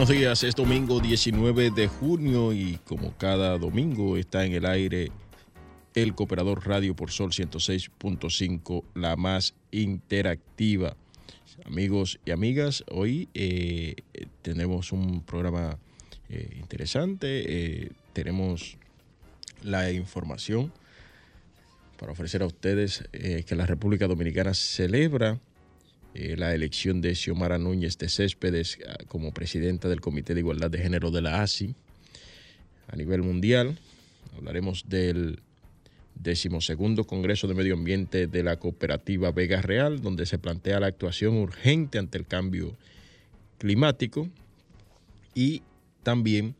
Buenos días. Es domingo 19 de junio y como cada domingo está en el aire el Cooperador Radio por Sol 106.5, la más interactiva. Amigos y amigas, hoy eh, tenemos un programa eh, interesante. Eh, tenemos la información para ofrecer a ustedes que la República Dominicana celebra eh, la elección de Xiomara Núñez de Céspedes ah, como presidenta del Comité de Igualdad de Género de la ASI a nivel mundial. Hablaremos del decimosegundo Congreso de Medio Ambiente de la Cooperativa Vega Real, donde se plantea la actuación urgente ante el cambio climático. Y también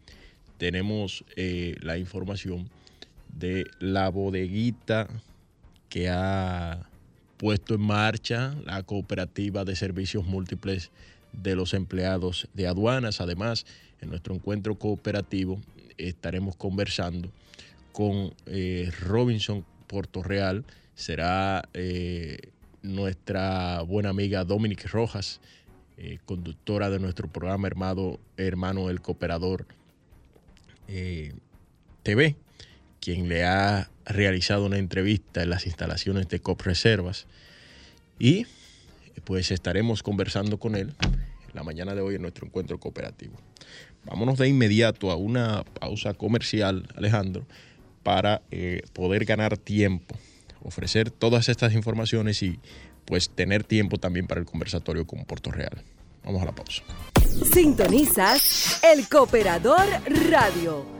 tenemos eh, la información de la bodeguita que ha puesto en marcha la cooperativa de servicios múltiples de los empleados de aduanas. Además, en nuestro encuentro cooperativo estaremos conversando con eh, Robinson Puerto Real. Será eh, nuestra buena amiga Dominic Rojas, eh, conductora de nuestro programa hermano, hermano El Cooperador TV, quien le ha realizado una entrevista en las instalaciones de COP Reservas y pues estaremos conversando con él la mañana de hoy en nuestro encuentro cooperativo. Vámonos de inmediato a una pausa comercial, Alejandro, para eh, poder ganar tiempo, ofrecer todas estas informaciones y pues tener tiempo también para el conversatorio con Puerto Real. Vamos a la pausa. Sintonizas el Cooperador Radio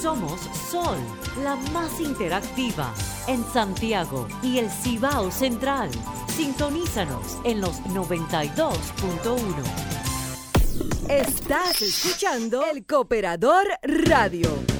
Somos Sol, la más interactiva en Santiago y el Cibao Central. Sintonízanos en los 92.1. Estás escuchando el Cooperador Radio.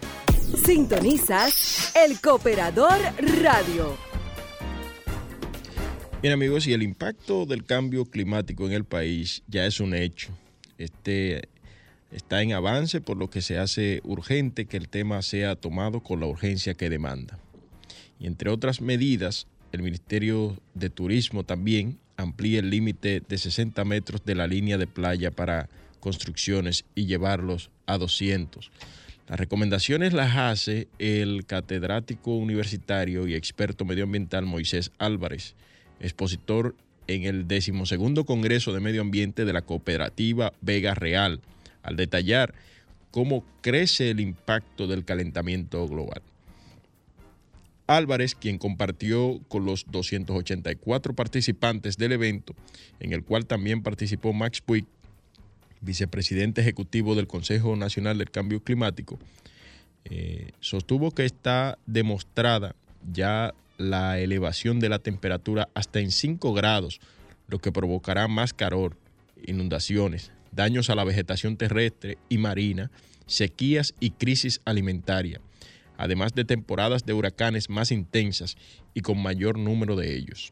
Sintonizas el Cooperador Radio. Bien amigos, y el impacto del cambio climático en el país ya es un hecho. Este está en avance, por lo que se hace urgente que el tema sea tomado con la urgencia que demanda. Y entre otras medidas, el Ministerio de Turismo también amplía el límite de 60 metros de la línea de playa para construcciones y llevarlos a 200 las recomendaciones las hace el catedrático universitario y experto medioambiental Moisés Álvarez, expositor en el decimosegundo Congreso de Medio Ambiente de la Cooperativa Vega Real, al detallar cómo crece el impacto del calentamiento global. Álvarez, quien compartió con los 284 participantes del evento, en el cual también participó Max Puig, vicepresidente ejecutivo del Consejo Nacional del Cambio Climático, eh, sostuvo que está demostrada ya la elevación de la temperatura hasta en 5 grados, lo que provocará más calor, inundaciones, daños a la vegetación terrestre y marina, sequías y crisis alimentaria, además de temporadas de huracanes más intensas y con mayor número de ellos.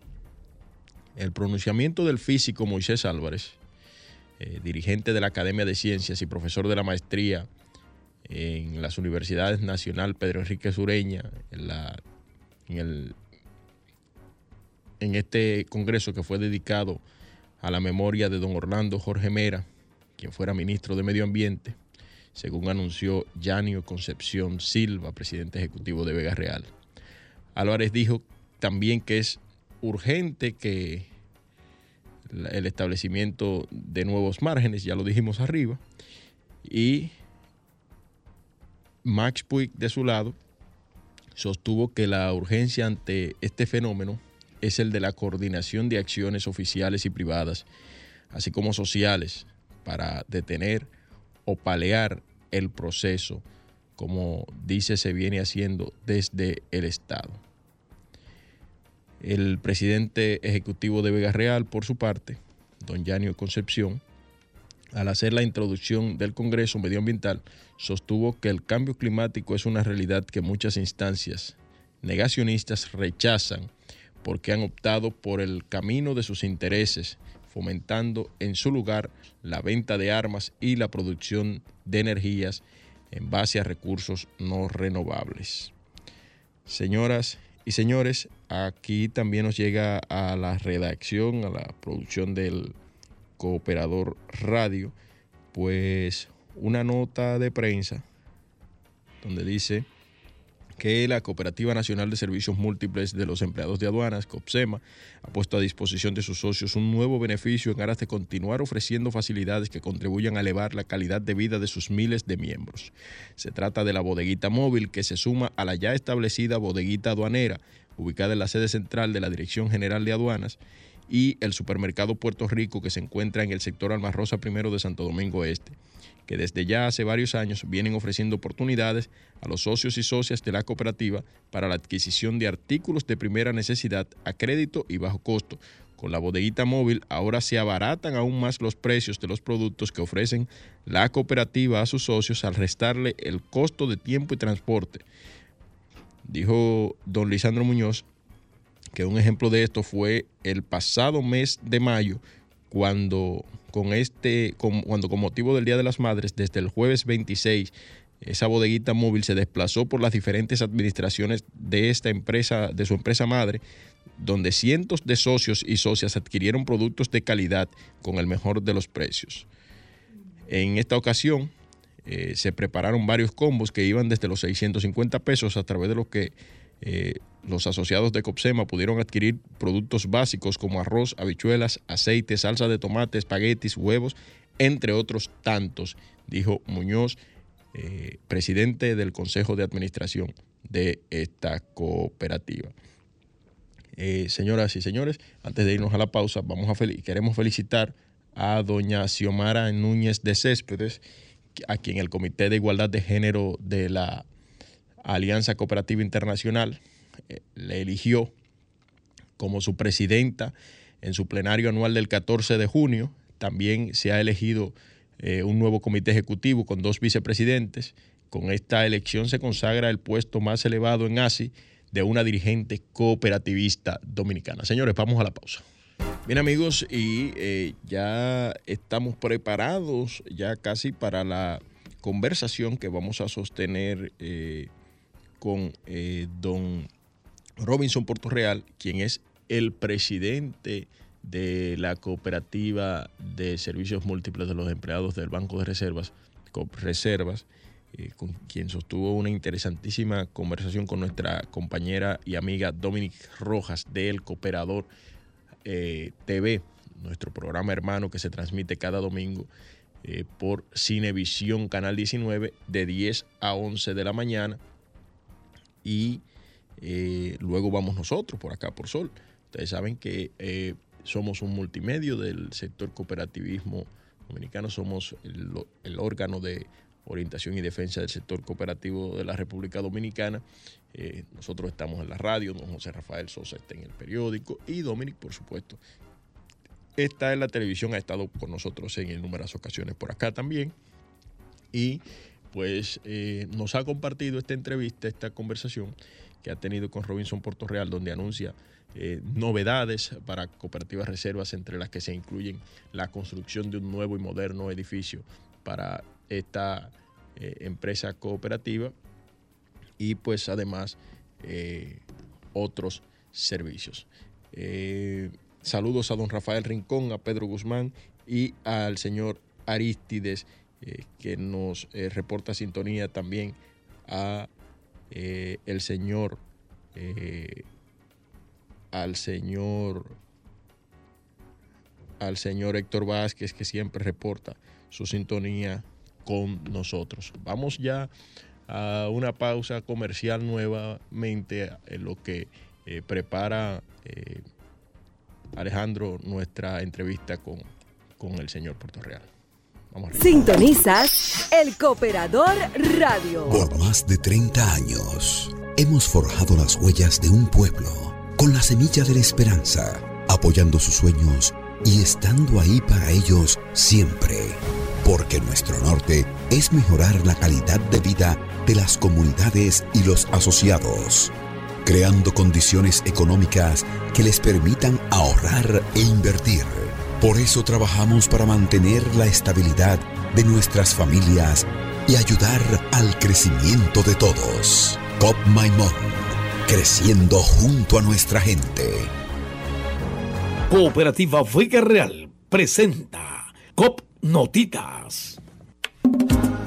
El pronunciamiento del físico Moisés Álvarez eh, dirigente de la Academia de Ciencias y profesor de la maestría en las Universidades Nacional Pedro Enrique Sureña, en, la, en, el, en este congreso que fue dedicado a la memoria de don Orlando Jorge Mera, quien fuera ministro de Medio Ambiente, según anunció Yanio Concepción Silva, presidente ejecutivo de Vega Real. Álvarez dijo también que es urgente que el establecimiento de nuevos márgenes, ya lo dijimos arriba, y Max Puig de su lado sostuvo que la urgencia ante este fenómeno es el de la coordinación de acciones oficiales y privadas, así como sociales, para detener o palear el proceso, como dice se viene haciendo desde el Estado. El presidente ejecutivo de Vega Real, por su parte, don Yanio Concepción, al hacer la introducción del Congreso Medioambiental, sostuvo que el cambio climático es una realidad que muchas instancias negacionistas rechazan porque han optado por el camino de sus intereses, fomentando en su lugar la venta de armas y la producción de energías en base a recursos no renovables. Señoras y señores, aquí también nos llega a la redacción, a la producción del Cooperador Radio, pues una nota de prensa donde dice que la Cooperativa Nacional de Servicios Múltiples de los Empleados de Aduanas, COPSEMA, ha puesto a disposición de sus socios un nuevo beneficio en aras de continuar ofreciendo facilidades que contribuyan a elevar la calidad de vida de sus miles de miembros. Se trata de la bodeguita móvil que se suma a la ya establecida bodeguita aduanera, ubicada en la sede central de la Dirección General de Aduanas, y el supermercado Puerto Rico que se encuentra en el sector Almarrosa I de Santo Domingo Este, que desde ya hace varios años vienen ofreciendo oportunidades a los socios y socias de la cooperativa para la adquisición de artículos de primera necesidad a crédito y bajo costo. Con la bodeguita móvil ahora se abaratan aún más los precios de los productos que ofrecen la cooperativa a sus socios al restarle el costo de tiempo y transporte. Dijo don Lisandro Muñoz, que un ejemplo de esto fue el pasado mes de mayo, cuando con este, cuando con motivo del Día de las Madres, desde el jueves 26, esa bodeguita móvil se desplazó por las diferentes administraciones de esta empresa, de su empresa madre, donde cientos de socios y socias adquirieron productos de calidad con el mejor de los precios. En esta ocasión eh, se prepararon varios combos que iban desde los 650 pesos a través de los que eh, los asociados de Copsema pudieron adquirir productos básicos como arroz, habichuelas, aceite, salsa de tomate, espaguetis, huevos, entre otros tantos, dijo Muñoz, eh, presidente del Consejo de Administración de esta cooperativa. Eh, señoras y señores, antes de irnos a la pausa, vamos a queremos felicitar a doña Xiomara Núñez de Céspedes, a quien el Comité de Igualdad de Género de la Alianza Cooperativa Internacional le eligió como su presidenta en su plenario anual del 14 de junio. También se ha elegido eh, un nuevo comité ejecutivo con dos vicepresidentes. Con esta elección se consagra el puesto más elevado en ASI de una dirigente cooperativista dominicana. Señores, vamos a la pausa. Bien amigos, y eh, ya estamos preparados ya casi para la conversación que vamos a sostener con eh, don Robinson Portorreal, quien es el presidente de la cooperativa de servicios múltiples de los empleados del Banco de Reservas, eh, con quien sostuvo una interesantísima conversación con nuestra compañera y amiga Dominic Rojas del Cooperador eh, TV, nuestro programa hermano que se transmite cada domingo por Cinevisión Canal 19 de 10 a 11 de la mañana y eh, luego vamos nosotros por acá por Sol. Ustedes saben que eh, somos un multimedio del sector cooperativismo dominicano, somos el, órgano de orientación y defensa del sector cooperativo de la República Dominicana. Eh, nosotros estamos en la radio, don José Rafael Sosa está en el periódico y Dominic, por supuesto, está en la televisión, ha estado con nosotros en numerosas ocasiones por acá también. Y pues nos ha compartido esta entrevista, esta conversación que ha tenido con Robinson Real, donde anuncia eh, novedades para cooperativas reservas, entre las que se incluyen la construcción de un nuevo y moderno edificio para esta eh, empresa cooperativa y pues además otros servicios. saludos a don Rafael Rincón, a Pedro Guzmán y al señor Aristides eh, que nos eh, reporta sintonía también a eh, el señor al señor al señor Héctor Vázquez que siempre reporta su sintonía con nosotros. Vamos ya a una pausa comercial nuevamente en lo que eh, prepara eh, Alejandro nuestra entrevista con, con el señor Puerto Real. Vamos Sintonizas el Cooperador Radio. Por más de 30 años hemos forjado las huellas de un pueblo con la semilla de la esperanza, apoyando sus sueños y estando ahí para ellos siempre. Porque nuestro norte es mejorar la calidad de vida de las comunidades y los asociados, creando condiciones económicas que les permitan ahorrar e invertir. Por eso trabajamos para mantener la estabilidad de nuestras familias y ayudar al crecimiento de todos. COP Maimón, creciendo junto a nuestra gente. Cooperativa Vega Real presenta COP Notitas.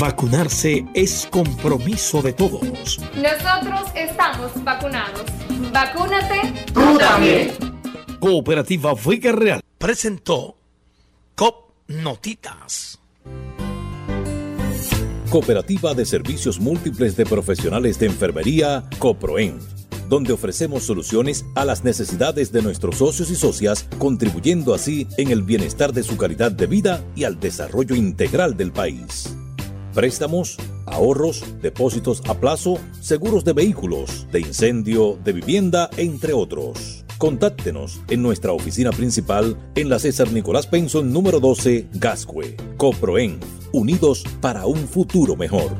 Vacunarse es compromiso de todos. Nosotros estamos vacunados. Vacúnate tú también. Cooperativa Vega Real presentó COP Notitas. Cooperativa de Servicios Múltiples de Profesionales de Enfermería, COPROEN, donde ofrecemos soluciones a las necesidades de nuestros socios y socias, contribuyendo así en el bienestar de su calidad de vida y al desarrollo integral del país. Préstamos, ahorros, depósitos a plazo, seguros de vehículos, de incendio, de vivienda, entre otros. Contáctenos en nuestra oficina principal en la César Nicolás Penson número 12, Gascue. Coproen, unidos para un futuro mejor.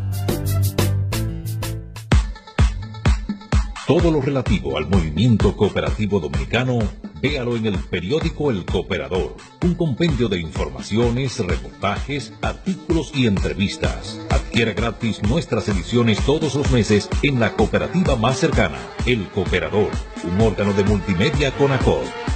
Todo lo relativo al movimiento cooperativo dominicano, véalo en el periódico El Cooperador, un compendio de informaciones, reportajes, artículos y entrevistas. Adquiera gratis nuestras ediciones todos los meses en la cooperativa más cercana, El Cooperador, un órgano de multimedia con ACOD.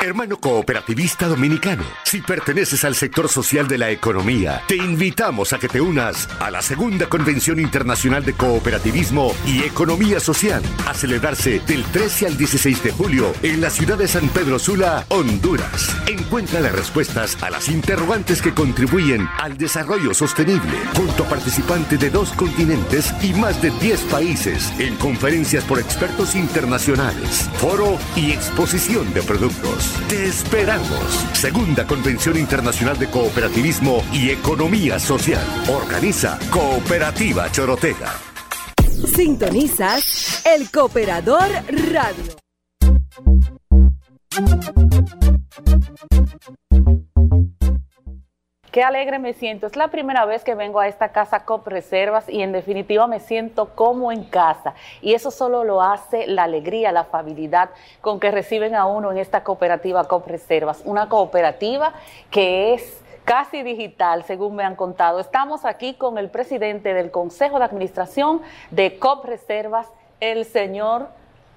Hermano cooperativista dominicano, si perteneces al sector social de la economía, te invitamos a que te unas a la segunda Convención Internacional de Cooperativismo y Economía Social, a celebrarse del 13 al 16 de julio en la ciudad de San Pedro Sula, Honduras. Encuentra las respuestas a las interrogantes que contribuyen al desarrollo sostenible, junto a participantes de dos continentes y más de 10 países, en conferencias por expertos internacionales, foro y exposición de productos. Te esperamos. Segunda Convención Internacional de Cooperativismo y Economía Social. Organiza Cooperativa Chorotega. Sintonizas El Cooperador Radio. Qué alegre me siento. Es la primera vez que vengo a esta casa COP Reservas y en definitiva me siento como en casa. Y eso solo lo hace la alegría, la afabilidad con que reciben a uno en esta cooperativa COP Reservas. Una cooperativa que es casi digital, según me han contado. Estamos aquí con el presidente del Consejo de Administración de COP Reservas, el señor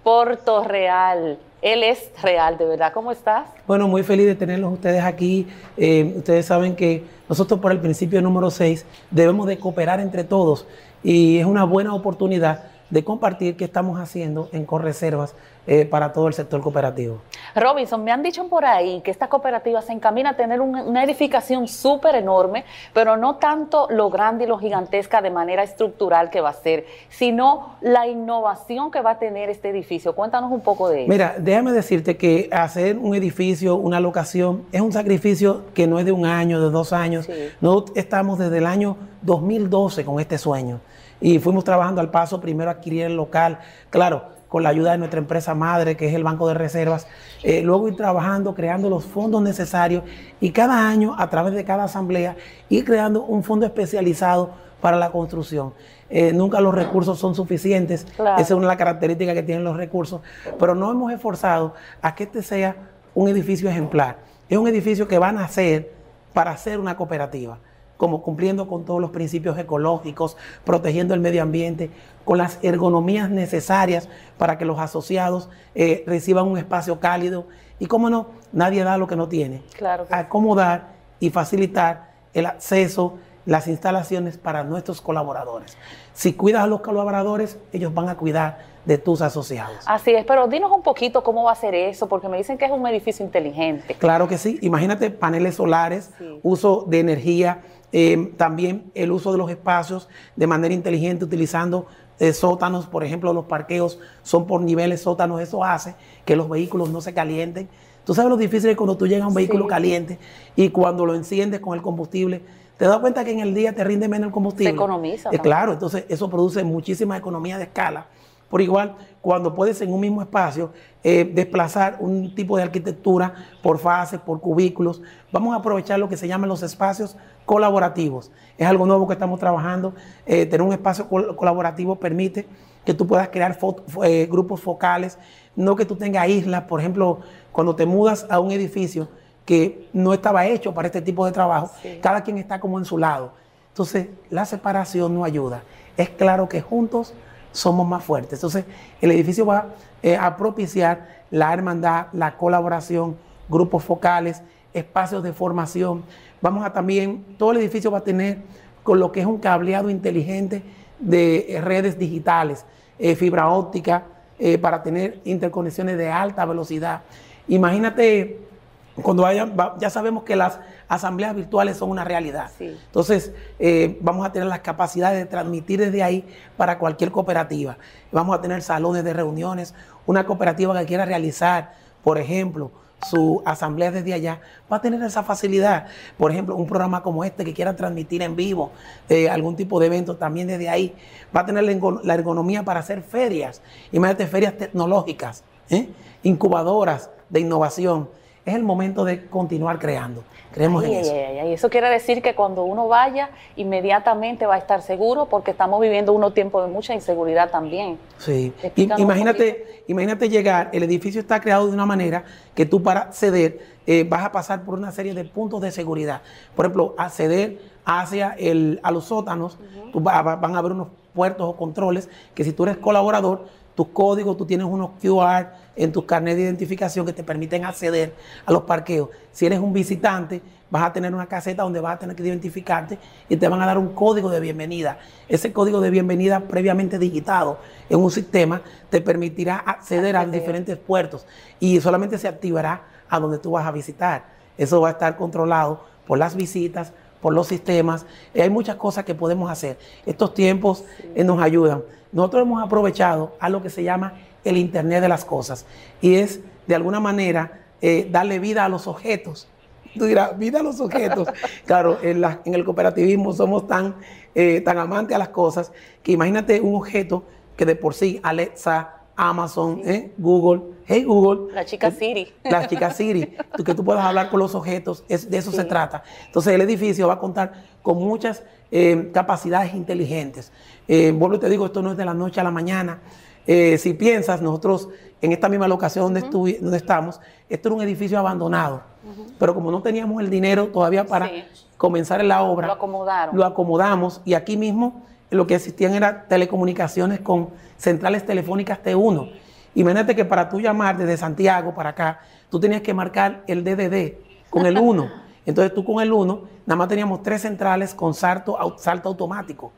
Porto Real. Él es real, de verdad. ¿Cómo estás? Bueno, muy feliz de tenerlos ustedes aquí. Eh, ustedes saben que nosotros por el principio número 6 debemos de cooperar entre todos y es una buena oportunidad de compartir qué estamos haciendo en Correservas eh, para todo el sector cooperativo. Robinson, me han dicho por ahí que esta cooperativa se encamina a tener una edificación súper enorme, pero no tanto lo grande y lo gigantesca de manera estructural que va a ser, sino la innovación que va a tener este edificio. Cuéntanos un poco de eso. Mira, déjame decirte que hacer un edificio, una locación, es un sacrificio que no es de un año, de dos años. No estamos desde el año 2012 con este sueño y fuimos trabajando al paso, primero adquirir el local. Claro, con la ayuda de nuestra empresa madre, que es el Banco de Reservas, eh, luego ir trabajando, creando los fondos necesarios y cada año, a través de cada asamblea, ir creando un fondo especializado para la construcción. Eh, nunca los recursos son suficientes, esa es una de las características que tienen los recursos, pero no hemos esforzado a que este sea un edificio ejemplar. Es un edificio que van a hacer para ser una cooperativa como cumpliendo con todos los principios ecológicos, protegiendo el medio ambiente, con las ergonomías necesarias para que los asociados eh, reciban un espacio cálido. Y cómo no, nadie da lo que no tiene. Claro Acomodar y facilitar el acceso, las instalaciones para nuestros colaboradores. Si cuidas a los colaboradores, ellos van a cuidar de tus asociados. Así es, pero dinos un poquito cómo va a ser eso, porque me dicen que es un edificio inteligente. Claro que sí, imagínate paneles solares, uso de energía eh, también el uso de los espacios de manera inteligente, utilizando eh, sótanos, por ejemplo, los parqueos son por niveles sótanos, eso hace que los vehículos no se calienten. Tú sabes lo difícil es cuando tú llegas a un vehículo caliente y cuando lo enciendes con el combustible, te das cuenta que en el día te rinde menos el combustible. Se economiza. Eh, claro, entonces eso produce muchísima economía de escala. Por igual, cuando puedes en un mismo espacio eh, desplazar un tipo de arquitectura por fases, por cubículos, vamos a aprovechar lo que se llaman los espacios colaborativos. Es algo nuevo que estamos trabajando. Eh, tener un espacio colaborativo permite que tú puedas crear eh, grupos focales, no que tú tengas islas. Por ejemplo, cuando te mudas a un edificio que no estaba hecho para este tipo de trabajo, cada quien está como en su lado. Entonces, la separación no ayuda. Es claro que juntos somos más fuertes. Entonces, el edificio va eh, a propiciar la hermandad, la colaboración, grupos focales, espacios de formación. Vamos a también, todo el edificio va a tener con lo que es un cableado inteligente de eh, redes digitales, eh, fibra óptica, para tener interconexiones de alta velocidad. Imagínate cuando vayan, ya sabemos que las asambleas virtuales son una realidad. Entonces, eh, vamos a tener las capacidades de transmitir desde ahí para cualquier cooperativa. Vamos a tener salones de reuniones. Una cooperativa que quiera realizar, por ejemplo, su asamblea desde allá, va a tener esa facilidad. Por ejemplo, un programa como este que quiera transmitir en vivo eh, algún tipo de evento también desde ahí, va a tener la ergonomía para hacer ferias. Imagínate ferias tecnológicas, ¿eh? incubadoras de innovación es el momento de continuar creando. Creemos en eso. eso quiere decir que cuando uno vaya, inmediatamente va a estar seguro, porque estamos viviendo unos tiempos de mucha inseguridad también. Sí. Imagínate, imagínate llegar, el edificio está creado de una manera que tú para acceder eh, vas a pasar por una serie de puntos de seguridad. Por ejemplo, acceder hacia el, a los sótanos, van a haber unos puertos o controles que si tú eres colaborador, tus códigos, tú tienes unos QR en tus carnet de identificación que te permiten acceder a los parqueos. Si eres un visitante, vas a tener una caseta donde vas a tener que identificarte y te van a dar un código de bienvenida. Ese código de bienvenida previamente digitado en un sistema te permitirá acceder a diferentes puertos y solamente se activará a donde tú vas a visitar. Eso va a estar controlado por las visitas, por los sistemas. hay muchas cosas que podemos hacer. Estos tiempos eh, nos ayudan. Nosotros hemos aprovechado a lo que se llama el Internet de las Cosas y es de alguna manera eh, darle vida a los objetos. Tú dirás, vida a los objetos. claro, en, el cooperativismo somos tan, eh, tan amantes a las cosas que imagínate un objeto que de por sí Alexa, Amazon, ¿eh? Google, hey Google. La chica Siri. La chica Siri, que tú puedas hablar con los objetos, es, de eso se trata. Entonces el edificio va a contar con muchas eh, capacidades inteligentes. Eh, vuelvo y te digo, esto no es de la noche a la mañana. Eh, si piensas, nosotros en esta misma locación donde, donde estamos, esto era un edificio abandonado, pero como no teníamos el dinero todavía para comenzar la obra, lo acomodaron. Lo acomodamos y aquí mismo lo que existían eran telecomunicaciones con centrales telefónicas T1. Imagínate que para tú llamar desde Santiago para acá, tú tenías que marcar el DDD con el 1. Entonces tú con el 1, nada más teníamos tres centrales con salto, salto automático.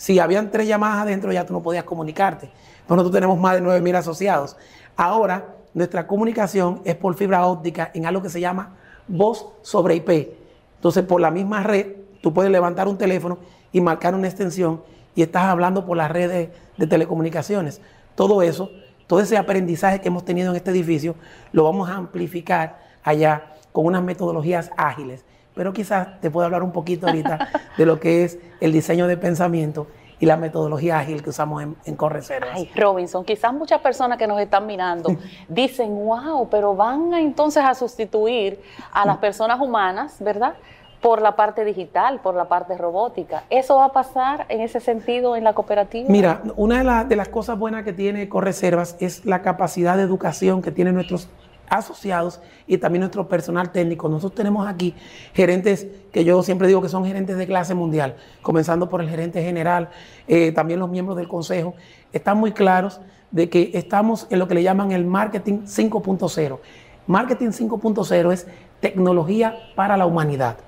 Si habían tres llamadas adentro, ya tú no podías comunicarte. Nosotros tenemos más de 9.000 asociados. Ahora, nuestra comunicación es por fibra óptica en algo que se llama voz sobre IP. Entonces, por la misma red, tú puedes levantar un teléfono y marcar una extensión y estás hablando por la red de, de telecomunicaciones. Todo eso, todo ese aprendizaje que hemos tenido en este edificio, lo vamos a amplificar allá con unas metodologías ágiles. Pero quizás te puedo hablar un poquito ahorita de lo que es el diseño de pensamiento y la metodología ágil que usamos en, en Correservas. Ay, Robinson, quizás muchas personas que nos están mirando dicen, wow, pero van a, entonces a sustituir a las personas humanas, ¿verdad? Por la parte digital, por la parte robótica. ¿Eso va a pasar en ese sentido en la cooperativa? Mira, una de, la- de las cosas buenas que tiene Correservas es la capacidad de educación que tienen nuestros asociados y también nuestro personal técnico. Nosotros tenemos aquí gerentes que yo siempre digo que son gerentes de clase mundial, comenzando por el gerente general, eh, también los miembros del consejo, están muy claros de que estamos en lo que le llaman el marketing 5.0. Marketing 5.0 es tecnología para la humanidad.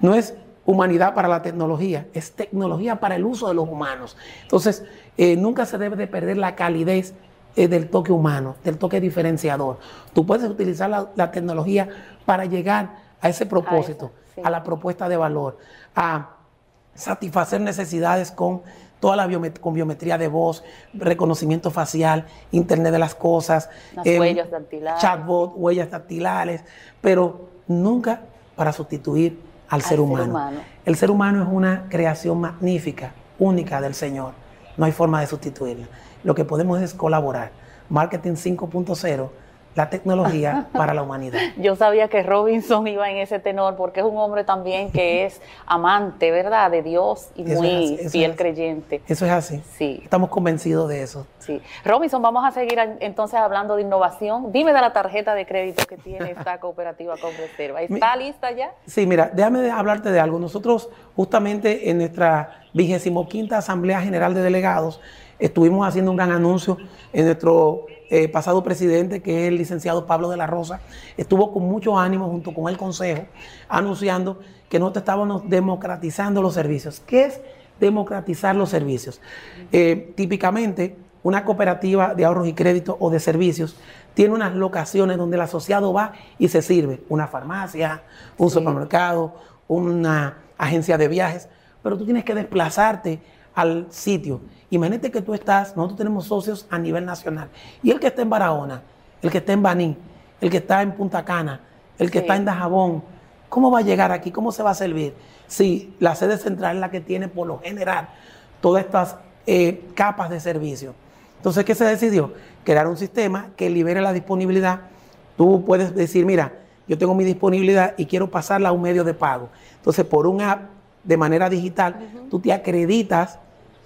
No es humanidad para la tecnología, es tecnología para el uso de los humanos. Entonces, eh, nunca se debe de perder la calidez eh, del toque humano, del toque diferenciador. Tú puedes utilizar la, la tecnología para llegar a ese propósito, a, la propuesta de valor, a satisfacer necesidades con toda la biomet- con biometría de voz, reconocimiento facial, Internet de las cosas, Las em, huellas dactilares. chatbot, huellas dactilares, pero nunca para sustituir al, ser, ser humano. humano. El ser humano es una creación magnífica, única del Señor. No hay forma de sustituirla. Lo que podemos es colaborar. Marketing 5.0, la tecnología para la humanidad. Yo sabía que Robinson iba en ese tenor porque es un hombre también que es amante, ¿verdad? De Dios y Eso muy así, fiel es. creyente. Eso es así. Sí. Estamos convencidos de eso. Sí. Robinson, vamos a seguir entonces hablando de innovación. Dime de la tarjeta de crédito que tiene esta cooperativa con reserva. ¿Está lista ya? Sí, mira, déjame hablarte de algo. Nosotros justamente en nuestra vigésimo quinta Asamblea General de Delegados estuvimos haciendo un gran anuncio en nuestro eh, pasado presidente, que es el licenciado Pablo de la Rosa. Estuvo con mucho ánimo junto con el Consejo anunciando que nosotros estábamos democratizando los servicios. ¿Qué es democratizar los servicios? Eh, típicamente, una cooperativa de ahorros y créditos o de servicios tiene unas locaciones donde el asociado va y se sirve. Una farmacia, un supermercado, una agencia de viajes, pero tú tienes que desplazarte al sitio. Imagínate que tú estás, nosotros tenemos socios a nivel nacional, y el que está en Barahona, el que está en Baní, el que está en Punta Cana, el que Sí. está en Dajabón, ¿cómo va a llegar aquí? ¿Cómo se va a servir? Si la sede central es la que tiene por lo general todas estas eh, capas de servicio. Entonces, ¿qué se decidió? Crear un sistema que libere la disponibilidad. Tú puedes decir, mira, yo tengo mi disponibilidad y quiero pasarla a un medio de pago. Entonces, por un app de manera digital, tú te acreditas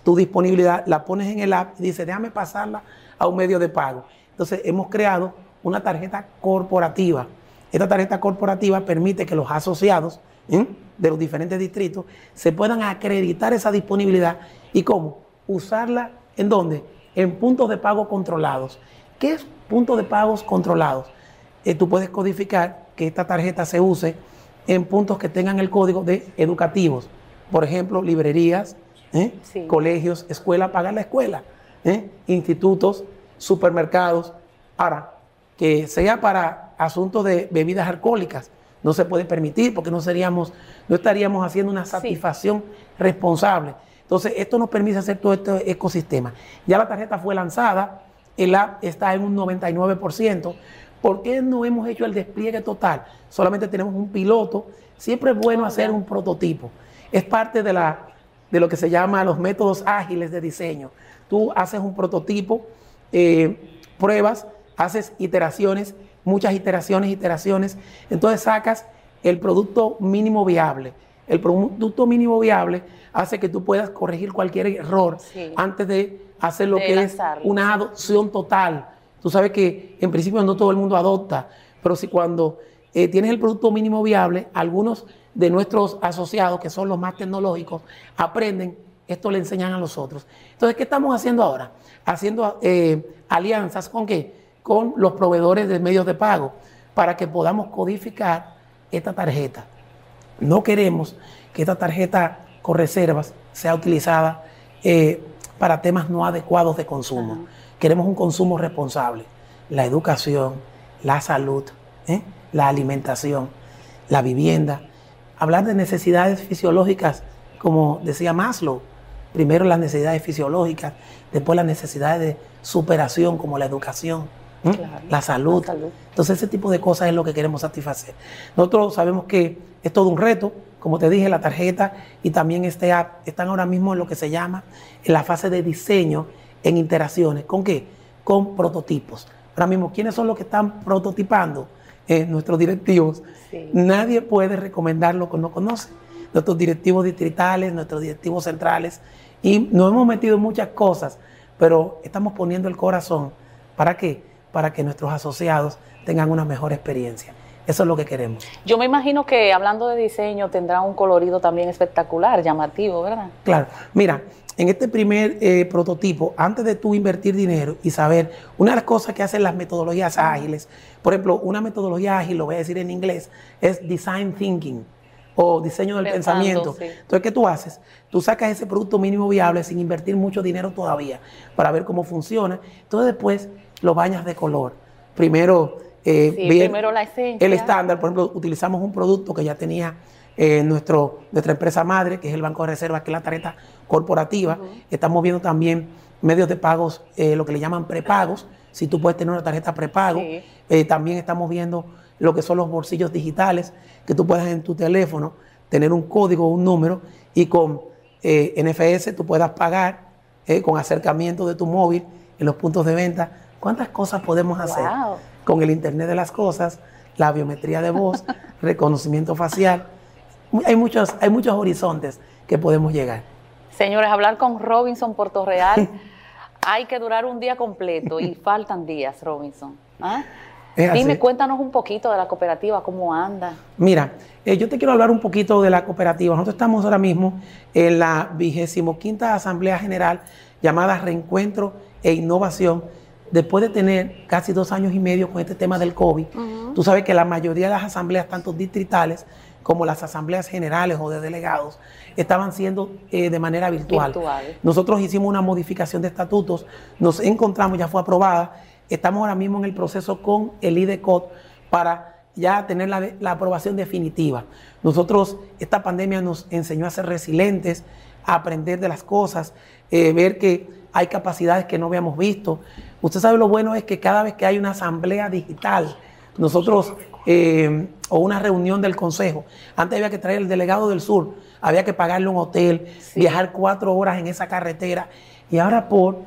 tu disponibilidad, la pones en el app y dices, déjame pasarla a un medio de pago. Entonces, hemos creado una tarjeta corporativa. Esta tarjeta corporativa permite que los asociados de los diferentes distritos se puedan acreditar esa disponibilidad. ¿Y cómo? Usarla en dónde? En puntos de pago controlados. ¿Qué es puntos de pagos controlados? Eh, tú puedes codificar que esta tarjeta se use en puntos que tengan el código de educativos. Por ejemplo, librerías, ¿eh? Sí. colegios, escuela, pagar la escuela, ¿eh? institutos, supermercados. Ahora, que sea para asuntos de bebidas alcohólicas, no se puede permitir porque no seríamos, no estaríamos haciendo una satisfacción responsable. Entonces, esto nos permite hacer todo este ecosistema. Ya la tarjeta fue lanzada, el app está en un 99%. ¿Por qué no hemos hecho el despliegue total? Solamente tenemos un piloto. Siempre es bueno hacer un prototipo. Es parte de, la, de lo que se llama los métodos ágiles de diseño. Tú haces un prototipo, eh, pruebas, haces iteraciones, muchas iteraciones, iteraciones. Entonces sacas el producto mínimo viable. El producto mínimo viable hace que tú puedas corregir cualquier error Sí. antes de hacer lo De que lanzarlo. es una adopción total. Tú sabes que en principio no todo el mundo adopta, pero si cuando eh, tienes el producto mínimo viable, algunos de nuestros asociados, que son los más tecnológicos, aprenden, esto le enseñan a los otros. Entonces, ¿qué estamos haciendo ahora? Haciendo eh, alianzas con qué? Con los proveedores de medios de pago para que podamos codificar esta tarjeta. No queremos que esta tarjeta con reservas sea utilizada eh, para temas no adecuados de consumo. queremos un consumo responsable. La educación, la salud, ¿eh? la alimentación, la vivienda. Hablar de necesidades fisiológicas, como decía Maslow, primero las necesidades fisiológicas, después las necesidades de superación, como la educación, la, salud. la salud. Entonces ese tipo de cosas es lo que queremos satisfacer. Nosotros sabemos que es todo un reto, como te dije, la tarjeta y también este app están ahora mismo en lo que se llama en la fase de diseño en interacciones. ¿Con qué? Con prototipos. Ahora mismo, ¿quiénes son los que están prototipando? Eh, nuestros directivos. Nadie puede recomendar lo que no conoce. Nuestros directivos distritales, nuestros directivos centrales. Y nos hemos metido en muchas cosas, pero estamos poniendo el corazón. ¿Para qué? Para que nuestros asociados tengan una mejor experiencia. Eso es lo que queremos. Yo me imagino que hablando de diseño tendrá un colorido también espectacular, llamativo, ¿verdad? Claro. Mira, en este primer eh, prototipo, antes de tú invertir dinero y saber, una de las cosas que hacen las metodologías ágiles, por ejemplo, una metodología ágil, lo voy a decir en inglés, es design thinking o diseño del pensamiento. Entonces, ¿qué tú haces? Tú sacas ese producto mínimo viable sin invertir mucho dinero todavía para ver cómo funciona. Entonces, después lo bañas de color. Primero eh, primero la esencia. El estándar, por ejemplo, utilizamos un producto que ya tenía eh, nuestro, nuestra empresa madre, que es el Banco de Reservas, que es la tarjeta corporativa. Estamos viendo también medios de pagos, eh, lo que le llaman prepagos, si tú puedes tener una tarjeta prepago. también estamos viendo lo que son los bolsillos digitales, que tú puedas en tu teléfono tener un código, un número, y con NFS tú puedas pagar con acercamiento de tu móvil en los puntos de venta. ¿Cuántas cosas podemos hacer? con el Internet de las Cosas, la biometría de voz, reconocimiento facial. Hay muchos, hay muchos horizontes que podemos llegar. Señores, hablar con Robinson Puerto Real hay que durar un día completo y faltan días, Robinson. ¿Ah? Dime, cuéntanos un poquito de la cooperativa, cómo anda. Mira, eh, yo te quiero hablar un poquito de la cooperativa. Nosotros estamos ahora mismo en la vigésimo quinta Asamblea General llamada Reencuentro e Innovación después de tener casi dos años y medio con este tema del COVID, tú sabes que la mayoría de las asambleas, tanto distritales como las asambleas generales o de delegados, estaban siendo eh, de manera virtual. Nosotros hicimos una modificación de estatutos, nos encontramos, ya fue aprobada, estamos ahora mismo en el proceso con el IDECOT para ya tener la, aprobación definitiva. Nosotros, esta pandemia nos enseñó a ser resilientes, a aprender de las cosas, eh, ver que hay capacidades que no habíamos visto. Usted sabe lo bueno es que cada vez que hay una asamblea digital, nosotros, eh, o una reunión del consejo, antes había que traer el delegado del sur, había que pagarle un hotel, viajar cuatro horas en esa carretera, y ahora por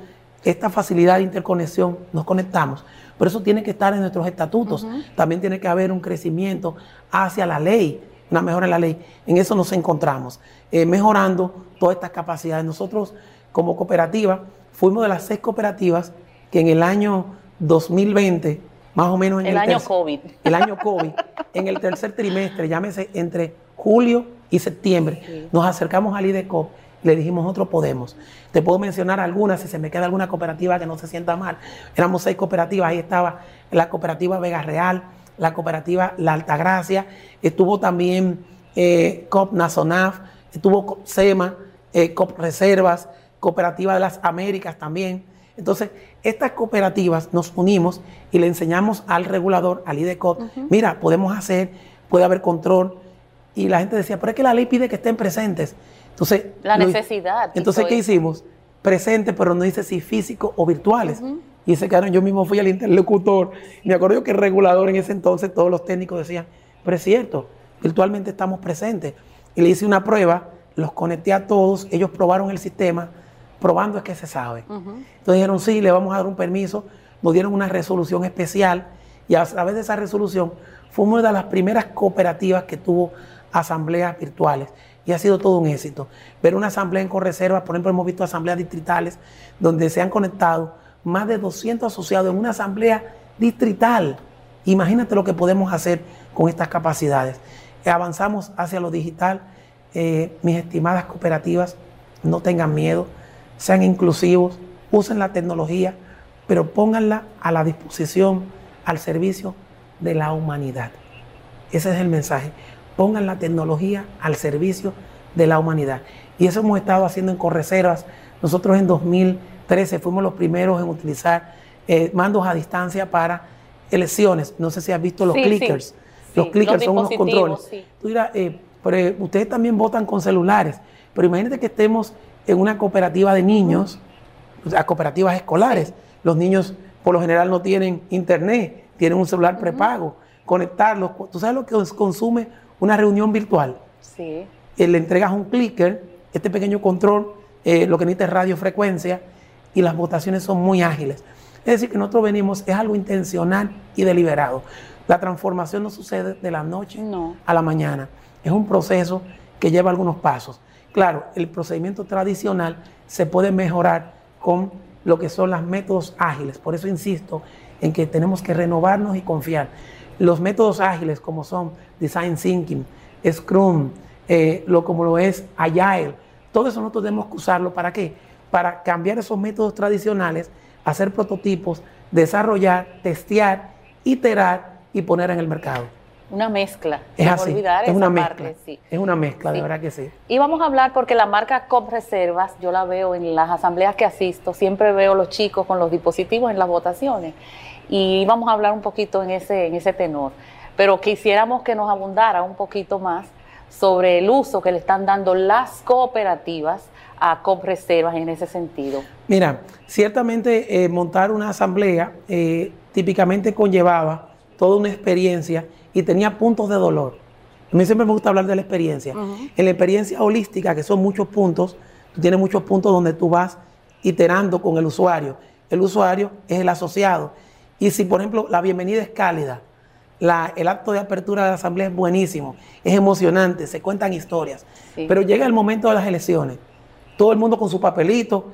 esta facilidad de interconexión nos conectamos. Por eso tiene que estar en nuestros estatutos. También tiene que haber un crecimiento hacia la ley, una mejora en la ley. En eso nos encontramos, eh, mejorando todas estas capacidades. Nosotros, como cooperativa, fuimos de las seis cooperativas que en el año 2020, más o menos en el, año COVID. El año COVID, en el tercer trimestre, llámese entre julio y septiembre, nos acercamos al IDECOP y le dijimos, nosotros podemos. Te puedo mencionar algunas, si se me queda alguna cooperativa que no se sienta mal. Éramos seis cooperativas, ahí estaba la cooperativa Vega Real, la cooperativa La Altagracia, estuvo también eh, COP Nazonaf, estuvo SEMA, eh, COP Reservas, Cooperativa de las Américas también. Entonces, estas cooperativas nos unimos y le enseñamos al regulador, al IDECOT, mira, podemos hacer, puede haber control. Y la gente decía, pero es que la ley pide que estén presentes. Entonces, la necesidad. Entonces, ¿qué hicimos? Presentes, pero no dice si físicos o virtuales. Y se quedaron, yo mismo fui al interlocutor. Me acuerdo que el regulador en ese entonces, todos los técnicos decían, pero es cierto, virtualmente estamos presentes. Y le hice una prueba, los conecté a todos, ellos probaron el sistema probando es que se sabe. Entonces dijeron, sí, le vamos a dar un permiso, nos dieron una resolución especial y a través de esa resolución fuimos de las primeras cooperativas que tuvo asambleas virtuales y ha sido todo un éxito. Ver una asamblea en Correserva, por ejemplo, hemos visto asambleas distritales donde se han conectado más de 200 asociados en una asamblea distrital. Imagínate lo que podemos hacer con estas capacidades. Avanzamos hacia lo digital. Eh, mis estimadas cooperativas, no tengan miedo sean inclusivos, usen la tecnología, pero pónganla a la disposición, al servicio de la humanidad. Ese es el mensaje. Pongan la tecnología al servicio de la humanidad. Y eso hemos estado haciendo en Correservas Nosotros en 2013 fuimos los primeros en utilizar eh, mandos a distancia para elecciones. No sé si has visto los clickers. los clickers son unos controles. Tú dirás, eh, pero ustedes también votan con celulares, pero imagínate que estemos en una cooperativa de niños, sea, cooperativas escolares. Los niños por lo general no tienen internet, tienen un celular prepago. Conectarlos, ¿tú sabes lo que consume una reunión virtual? Sí. Eh, le entregas un clicker, este pequeño control, eh, lo que necesita es radiofrecuencia y las votaciones son muy ágiles. Es decir, que nosotros venimos, es algo intencional y deliberado. La transformación no sucede de la noche a la mañana. Es un proceso que lleva algunos pasos. Claro, el procedimiento tradicional se puede mejorar con lo que son los métodos ágiles. Por eso insisto en que tenemos que renovarnos y confiar. Los métodos ágiles como son Design Thinking, Scrum, eh, lo como lo es Agile, todo eso nosotros tenemos que usarlo para qué? Para cambiar esos métodos tradicionales, hacer prototipos, desarrollar, testear, iterar y poner en el mercado. Una mezcla. Es así. es, una mezcla. es una mezcla, de verdad que sí. Y vamos a hablar porque la marca COP Reservas, yo la veo en las asambleas que asisto, siempre veo los chicos con los dispositivos en las votaciones. Y vamos a hablar un poquito en ese, en ese tenor. Pero quisiéramos que nos abundara un poquito más sobre el uso que le están dando las cooperativas a COP Reservas en ese sentido. Mira, ciertamente eh, montar una asamblea eh, típicamente conllevaba toda una experiencia y tenía puntos de dolor. A mí siempre me gusta hablar de la experiencia. En la experiencia holística, que son muchos puntos, tú tienes muchos puntos donde tú vas iterando con el usuario. El usuario es el asociado. Y si, por ejemplo, la bienvenida es cálida, el acto de apertura de la asamblea es buenísimo, es emocionante, se cuentan historias. Pero llega el momento de las elecciones. Todo el mundo con su papelito,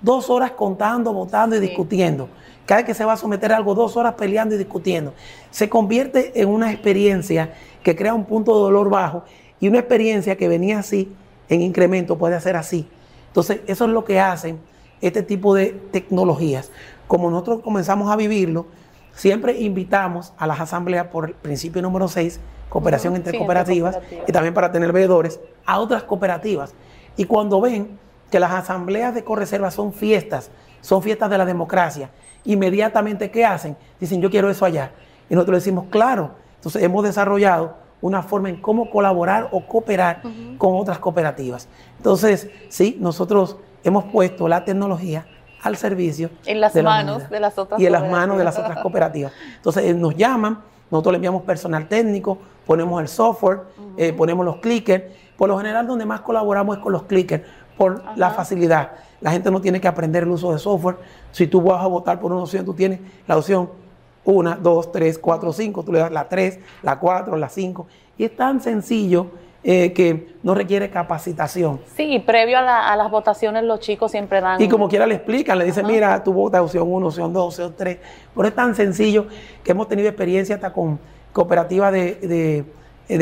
dos horas contando, votando y discutiendo. Cada vez que se va a someter a algo, dos horas peleando y discutiendo. Se convierte en una experiencia que crea un punto de dolor bajo y una experiencia que venía así, en incremento, puede hacer así. Entonces, eso es lo que hacen este tipo de tecnologías. Como nosotros comenzamos a vivirlo, siempre invitamos a las asambleas por el principio número 6, cooperación entre, cooperativas, y también para tener veedores, a otras cooperativas. Y cuando ven que las asambleas de Correserva son fiestas, son fiestas de la democracia, inmediatamente, ¿qué hacen? Dicen, yo quiero eso allá. Y nosotros decimos, claro. Entonces hemos desarrollado una forma en cómo colaborar o cooperar con otras cooperativas. Entonces, sí, nosotros hemos puesto la tecnología al servicio. En las manos de las otras Y en las manos de las otras cooperativas. Entonces eh, nos llaman, nosotros le enviamos personal técnico, ponemos el software, eh, ponemos los clickers. Por lo general, donde más colaboramos es con los clickers, por la facilidad. La gente no tiene que aprender el uso de software. Si tú vas a votar por una opción, tú tienes la opción 1, 2, 3, 4, 5. Tú le das la 3, la 4, la 5. Y es tan sencillo eh, que no requiere capacitación. Sí, previo a, las votaciones los chicos siempre dan... Y como quiera le explican, le dicen, mira, tú votas opción 1, opción 2, opción 3. Pero es tan sencillo que hemos tenido experiencia hasta con cooperativas de,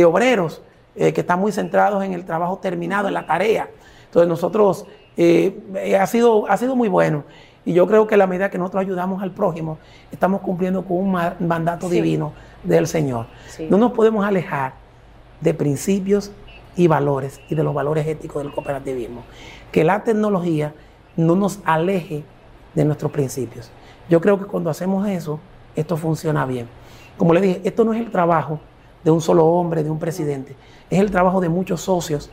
obreros eh, que están muy centrados en el trabajo terminado, en la tarea. Entonces nosotros eh, ha, sido, ha sido muy bueno. Y yo creo que la medida que nosotros ayudamos al prójimo, estamos cumpliendo con un mandato divino del Señor. No nos podemos alejar de principios y valores y de los valores éticos del cooperativismo. Que la tecnología no nos aleje de nuestros principios. Yo creo que cuando hacemos eso, esto funciona bien. Como le dije, esto no es el trabajo de un solo hombre, de un presidente, es el trabajo de muchos socios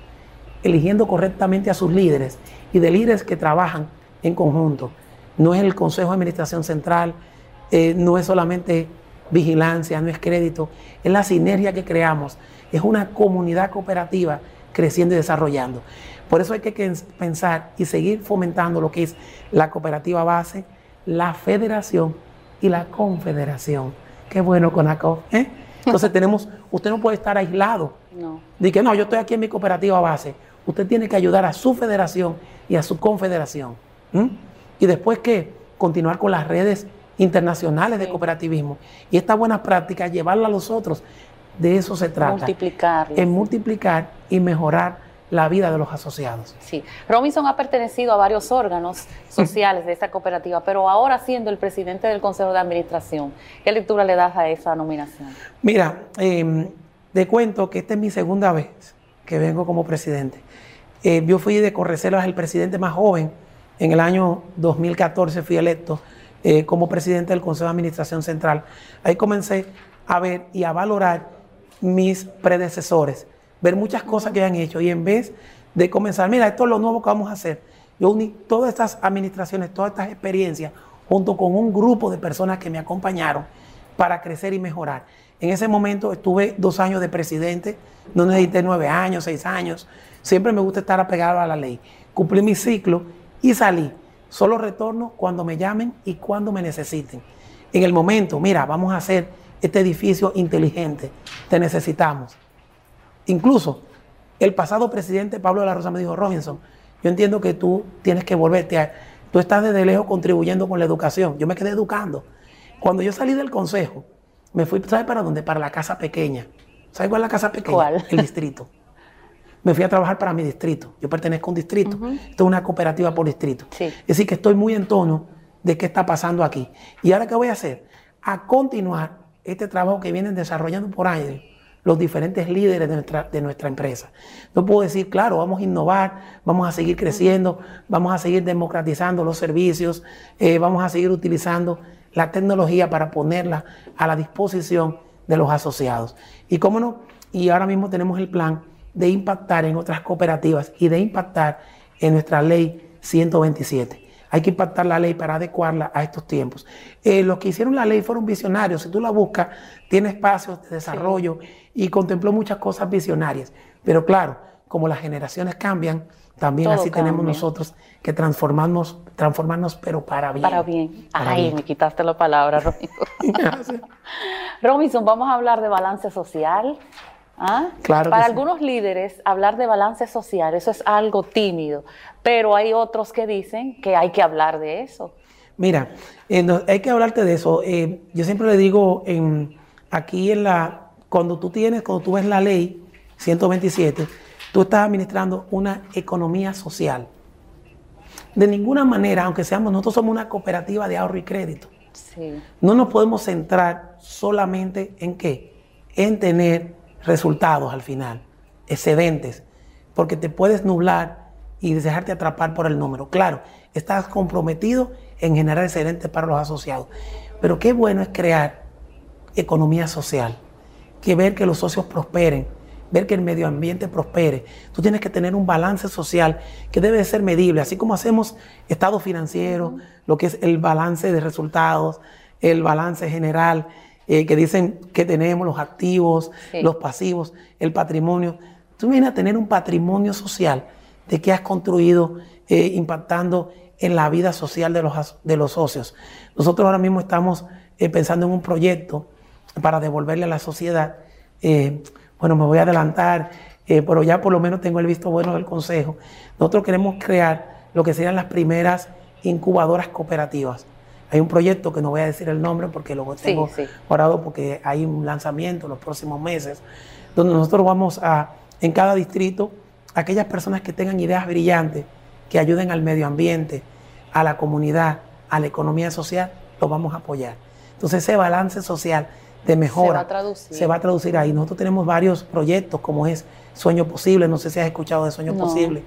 eligiendo correctamente a sus líderes y de líderes que trabajan en conjunto. No es el Consejo de Administración Central, eh, no es solamente vigilancia, no es crédito, es la sinergia que creamos, es una comunidad cooperativa creciendo y desarrollando. Por eso hay que pensar y seguir fomentando lo que es la cooperativa base, la federación y la confederación. Qué bueno con ACO. ¿eh? Entonces tenemos, usted no puede estar aislado. No. Dice que no, yo estoy aquí en mi cooperativa base usted tiene que ayudar a su federación y a su confederación. Y después que continuar con las redes internacionales de cooperativismo. Y esta buena práctica, llevarla a los otros. De eso se trata. Multiplicar. En multiplicar y mejorar la vida de los asociados. Sí. Robinson ha pertenecido a varios órganos sociales de esta cooperativa, pero ahora siendo el presidente del Consejo de Administración, ¿qué lectura le das a esa nominación? Mira, eh, te cuento que esta es mi segunda vez que vengo como presidente. Eh, yo fui de Correservas el presidente más joven en el año 2014 fui electo eh, como presidente del Consejo de Administración Central. Ahí comencé a ver y a valorar mis predecesores, ver muchas cosas que han hecho y en vez de comenzar, mira, esto es lo nuevo que vamos a hacer, yo uní todas estas administraciones, todas estas experiencias, junto con un grupo de personas que me acompañaron para crecer y mejorar. En ese momento estuve dos años de presidente, no necesité nueve años, seis años. Siempre me gusta estar apegado a la ley. Cumplí mi ciclo y salí. Solo retorno cuando me llamen y cuando me necesiten. En el momento, mira, vamos a hacer este edificio inteligente. Te necesitamos. Incluso el pasado presidente Pablo de la Rosa me dijo, Robinson, yo entiendo que tú tienes que volverte a... Tú estás desde lejos contribuyendo con la educación. Yo me quedé educando. Cuando yo salí del consejo, me fui, ¿sabes para dónde? Para la casa pequeña. ¿Sabes cuál es la casa pequeña? ¿Cuál? El distrito. Me fui a trabajar para mi distrito. Yo pertenezco a un distrito. Esto es una cooperativa por distrito. Es decir, que estoy muy en tono de qué está pasando aquí. ¿Y ahora qué voy a hacer? A continuar este trabajo que vienen desarrollando por años los diferentes líderes de nuestra, de nuestra empresa. No puedo decir, claro, vamos a innovar, vamos a seguir creciendo, vamos a seguir democratizando los servicios, eh, vamos a seguir utilizando la tecnología para ponerla a la disposición de los asociados. Y cómo no, y ahora mismo tenemos el plan de impactar en otras cooperativas y de impactar en nuestra ley 127. Hay que impactar la ley para adecuarla a estos tiempos. Eh, los que hicieron la ley fueron visionarios. Si tú la buscas, tiene espacios de desarrollo y contempló muchas cosas visionarias. Pero claro, como las generaciones cambian, también así tenemos nosotros que transformarnos, transformarnos, pero para bien. Para bien. Ay, me quitaste la palabra, Robinson. Robinson, vamos a hablar de balance social. ¿Ah? Claro Para sí. algunos líderes, hablar de balance social, eso es algo tímido, pero hay otros que dicen que hay que hablar de eso. Mira, eh, no, hay que hablarte de eso. Eh, yo siempre le digo en, aquí en la, cuando tú tienes, cuando tú ves la ley 127, tú estás administrando una economía social. De ninguna manera, aunque seamos, nosotros somos una cooperativa de ahorro y crédito. Sí. No nos podemos centrar solamente en qué? En tener resultados al final, excedentes, porque te puedes nublar y dejarte atrapar por el número. Claro, estás comprometido en generar excedentes para los asociados, pero qué bueno es crear economía social, que ver que los socios prosperen, ver que el medio ambiente prospere. Tú tienes que tener un balance social que debe ser medible, así como hacemos estado financiero, lo que es el balance de resultados, el balance general, eh, que dicen que tenemos los activos, Sí. los pasivos, el patrimonio. Tú vienes a tener un patrimonio social de que has construido eh, impactando en la vida social de los, de los socios. Nosotros ahora mismo estamos eh, pensando en un proyecto para devolverle a la sociedad. eh, bueno, me voy a adelantar, eh, pero ya por lo menos tengo el visto bueno del Consejo. Nosotros queremos crear lo que serían las primeras incubadoras cooperativas. Hay un proyecto que no voy a decir el nombre porque lo Sí, tengo sí. orado porque hay un lanzamiento en los próximos meses, donde nosotros vamos a, en cada distrito, aquellas personas que tengan ideas brillantes, que ayuden al medio ambiente, a la comunidad, a la economía social, los vamos a apoyar. Entonces ese balance social de mejora Se va a traducir. se va a traducir ahí. Nosotros tenemos varios proyectos como es Sueño Posible, no sé si has escuchado de Sueño No. Posible.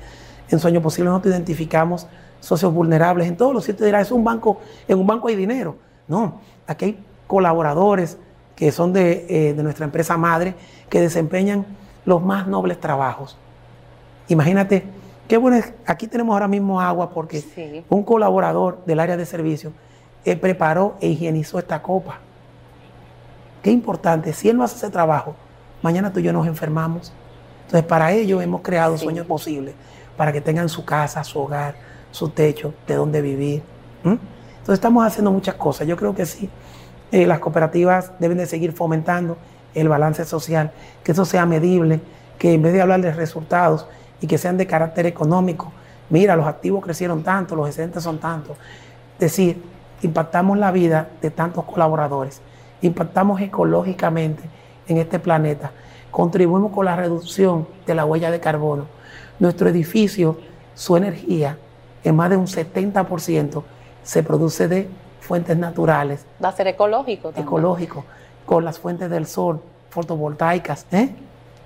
En Sueño Posible nosotros identificamos socios vulnerables. En todos los sitios dirá, es un banco, en un banco hay dinero. No, aquí hay colaboradores que son de, eh, de nuestra empresa madre que desempeñan los más nobles trabajos. Imagínate, qué bueno es, aquí tenemos ahora mismo agua porque Sí. un colaborador del área de servicio eh, preparó e higienizó esta copa. Qué importante, si él no hace ese trabajo, mañana tú y yo nos enfermamos. Entonces, para ello hemos creado Sí. sueños posibles, para que tengan su casa, su hogar, su techo, de dónde vivir. Entonces, estamos haciendo muchas cosas. Yo creo que sí, eh, las cooperativas deben de seguir fomentando el balance social, que eso sea medible, que en vez de hablar de resultados y que sean de carácter económico, mira, los activos crecieron tanto, los excedentes son tantos. Es decir, impactamos la vida de tantos colaboradores, impactamos ecológicamente en este planeta, contribuimos con la reducción de la huella de carbono. Nuestro edificio, su energía, en más de un 70% se produce de fuentes naturales, Va a ser ecológico también. ecológico, con las fuentes del sol, fotovoltaicas, ¿eh?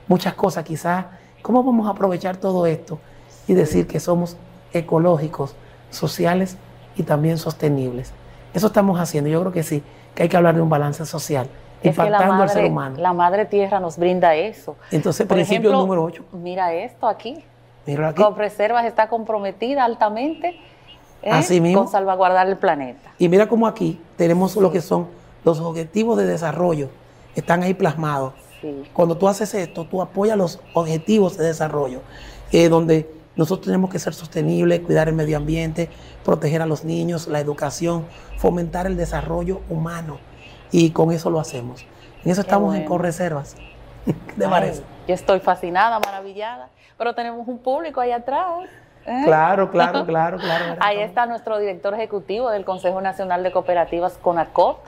muchas cosas. Quizás, ¿cómo vamos a aprovechar todo esto y decir que somos ecológicos sociales y también sostenibles. Eso estamos haciendo. Yo creo que sí, que hay que hablar de un balance social, impactando al ser humano. La madre tierra nos brinda eso. Entonces, principio número 8. Mira esto aquí. Mira aquí. Con reservas está comprometida altamente ¿eh? con salvaguardar el planeta. Y mira cómo aquí tenemos lo que son los objetivos de desarrollo, están ahí plasmados. Cuando tú haces esto, tú apoyas los objetivos de desarrollo, eh, donde nosotros tenemos que ser sostenibles, cuidar el medio ambiente, proteger a los niños, la educación, fomentar el desarrollo humano. Y con eso lo hacemos. En eso estamos en Correservas. ¿Te parece? Yo estoy fascinada, maravillada, pero tenemos un público ahí atrás. ¿eh? Claro, claro, claro, claro. Ahí está nuestro director ejecutivo del Consejo Nacional de Cooperativas, CONACOP,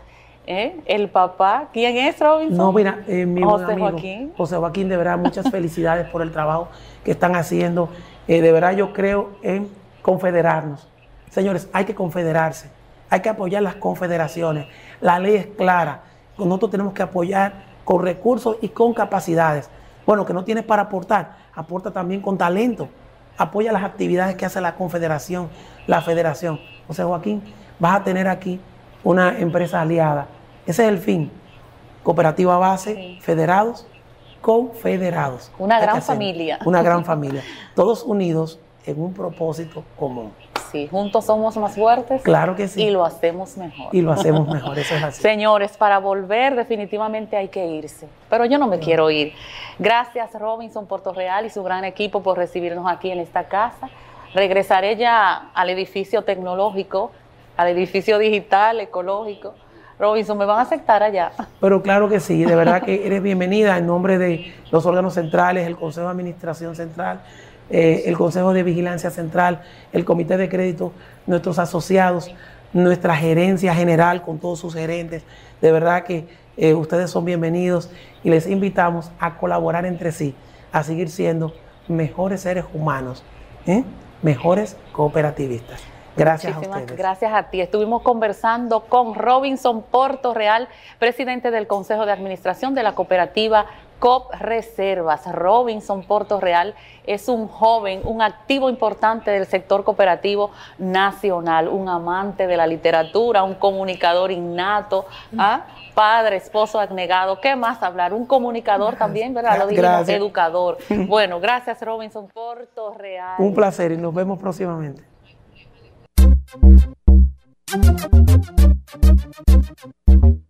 ¿eh? el papá. ¿Quién es Robinson? No, mira, eh, mi José Joaquín. José Joaquín, de verdad, muchas felicidades por el trabajo que están haciendo. Eh, de verdad yo creo en confederarnos. Señores, hay que confederarse, hay que apoyar las confederaciones. La ley es clara. Nosotros tenemos que apoyar con recursos y con capacidades. Bueno, que no tienes para aportar, aporta también con talento. Apoya las actividades que hace la confederación, la federación. José Joaquín, vas a tener aquí una empresa aliada. Ese es el fin. Cooperativa base, federados confederados. Una gran familia. Una gran familia. Todos unidos en un propósito común. Sí, juntos somos más fuertes. Claro que sí. Y lo hacemos mejor. Y lo hacemos mejor, eso es así. Señores, para volver definitivamente hay que irse. Pero yo no me quiero ir. Gracias Robinson Puerto Real y su gran equipo por recibirnos aquí en esta casa. Regresaré ya al edificio tecnológico, al edificio digital, ecológico Robinson, ¿me van a aceptar allá? Pero claro que sí, de verdad que eres bienvenida en nombre de los órganos centrales, el Consejo de Administración Central, eh, el Consejo de Vigilancia Central, el Comité de Crédito, nuestros asociados, nuestra gerencia general con todos sus gerentes. De verdad que eh, ustedes son bienvenidos y les invitamos a colaborar entre sí, a seguir siendo mejores seres humanos, ¿eh? mejores cooperativistas. Gracias a ustedes. Gracias a ti. Estuvimos conversando con Robinson Porto Real, presidente del Consejo de Administración de la cooperativa COP Reservas. Robinson Porto Real es un joven, un activo importante del sector cooperativo nacional, un amante de la literatura, un comunicador innato, ¿ah? padre, esposo abnegado. ¿Qué más hablar? Un comunicador también, ¿verdad? Lo dijimos, educador. Bueno, gracias Robinson Porto Real. Un placer y nos vemos próximamente. Thank you.